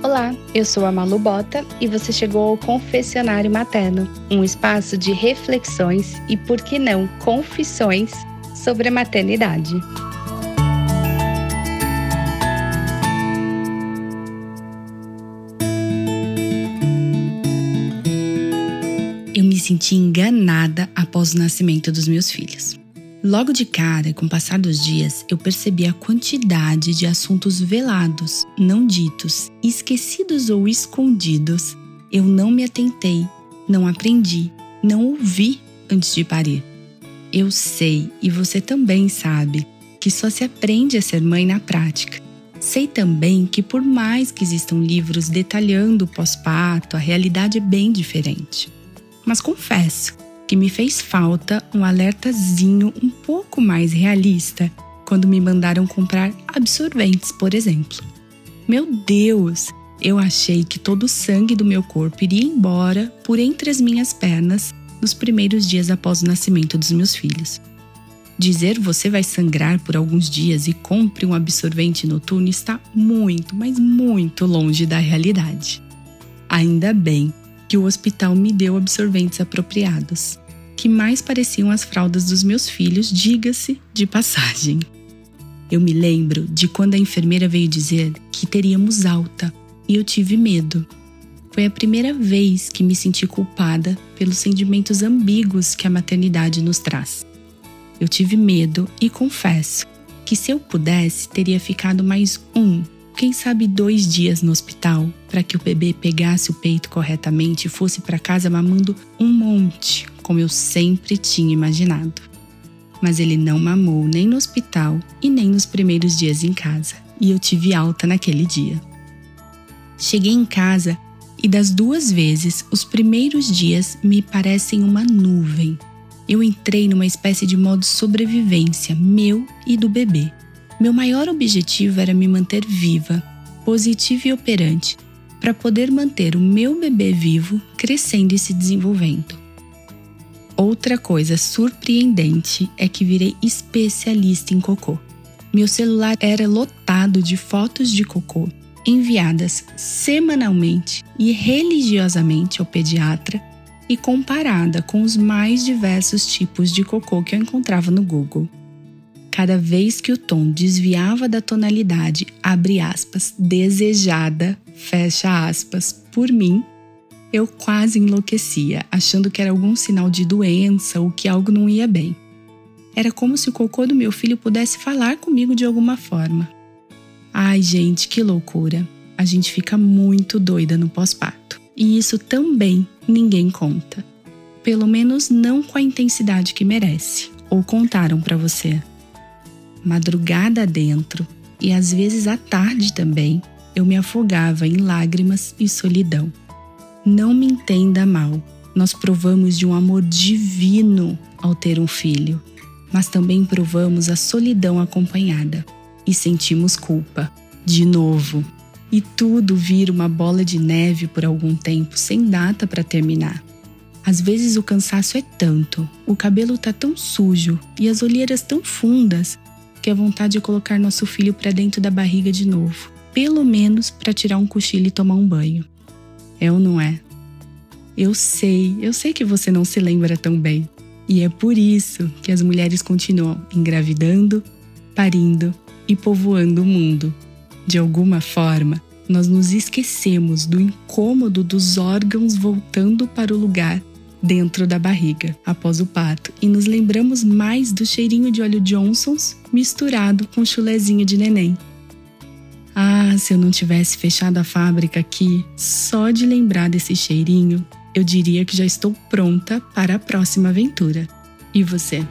Olá, eu sou a Malu Bota e você chegou ao Confessionário Materno, um espaço de reflexões e, por que não, confissões sobre a maternidade. Eu me senti enganada após o nascimento dos meus filhos. Logo de cara, com o passar dos dias, eu percebi a quantidade de assuntos velados, não ditos, esquecidos ou escondidos. Eu não me atentei, não aprendi, não ouvi antes de parir. Eu sei, e você também sabe, que só se aprende a ser mãe na prática. Sei também que, por mais que existam livros detalhando o pós-parto, a realidade é bem diferente. Mas confesso, que me fez falta um alertazinho um pouco mais realista quando me mandaram comprar absorventes, por exemplo. Meu Deus! Eu achei que todo o sangue do meu corpo iria embora por entre as minhas pernas nos primeiros dias após o nascimento dos meus filhos. Dizer você vai sangrar por alguns dias e compre um absorvente noturno está muito, mas muito longe da realidade. Ainda bem que o hospital me deu absorventes apropriados, que mais pareciam as fraldas dos meus filhos, diga-se de passagem. Eu me lembro de quando a enfermeira veio dizer que teríamos alta e eu tive medo. Foi a primeira vez que me senti culpada pelos sentimentos ambíguos que a maternidade nos traz. Eu tive medo e confesso que se eu pudesse, teria ficado mais um quem sabe dois dias no hospital para que o bebê pegasse o peito corretamente e fosse para casa mamando um monte, como eu sempre tinha imaginado. Mas ele não mamou nem no hospital e nem nos primeiros dias em casa, e eu tive alta naquele dia. Cheguei em casa e das duas vezes, os primeiros dias me parecem uma nuvem. Eu entrei numa espécie de modo sobrevivência, meu e do bebê. Meu maior objetivo era me manter viva, positiva e operante, para poder manter o meu bebê vivo, crescendo e se desenvolvendo. Outra coisa surpreendente é que virei especialista em cocô. Meu celular era lotado de fotos de cocô enviadas semanalmente e religiosamente ao pediatra e comparada com os mais diversos tipos de cocô que eu encontrava no Google cada vez que o tom desviava da tonalidade, abre aspas, desejada, fecha aspas, por mim, eu quase enlouquecia, achando que era algum sinal de doença ou que algo não ia bem. Era como se o cocô do meu filho pudesse falar comigo de alguma forma. Ai, gente, que loucura! A gente fica muito doida no pós-parto. E isso também ninguém conta. Pelo menos não com a intensidade que merece. Ou contaram para você madrugada dentro e às vezes à tarde também, eu me afogava em lágrimas e solidão. Não me entenda mal, nós provamos de um amor divino ao ter um filho, mas também provamos a solidão acompanhada e sentimos culpa, de novo. E tudo vira uma bola de neve por algum tempo sem data para terminar. Às vezes o cansaço é tanto, o cabelo tá tão sujo e as olheiras tão fundas que a vontade de colocar nosso filho para dentro da barriga de novo, pelo menos para tirar um cochilo e tomar um banho. É ou não é? Eu sei, eu sei que você não se lembra tão bem. E é por isso que as mulheres continuam engravidando, parindo e povoando o mundo. De alguma forma, nós nos esquecemos do incômodo dos órgãos voltando para o lugar dentro da barriga após o parto e nos lembramos mais do cheirinho de óleo Johnson's misturado com chulezinho de neném. Ah, se eu não tivesse fechado a fábrica aqui, só de lembrar desse cheirinho, eu diria que já estou pronta para a próxima aventura. E você?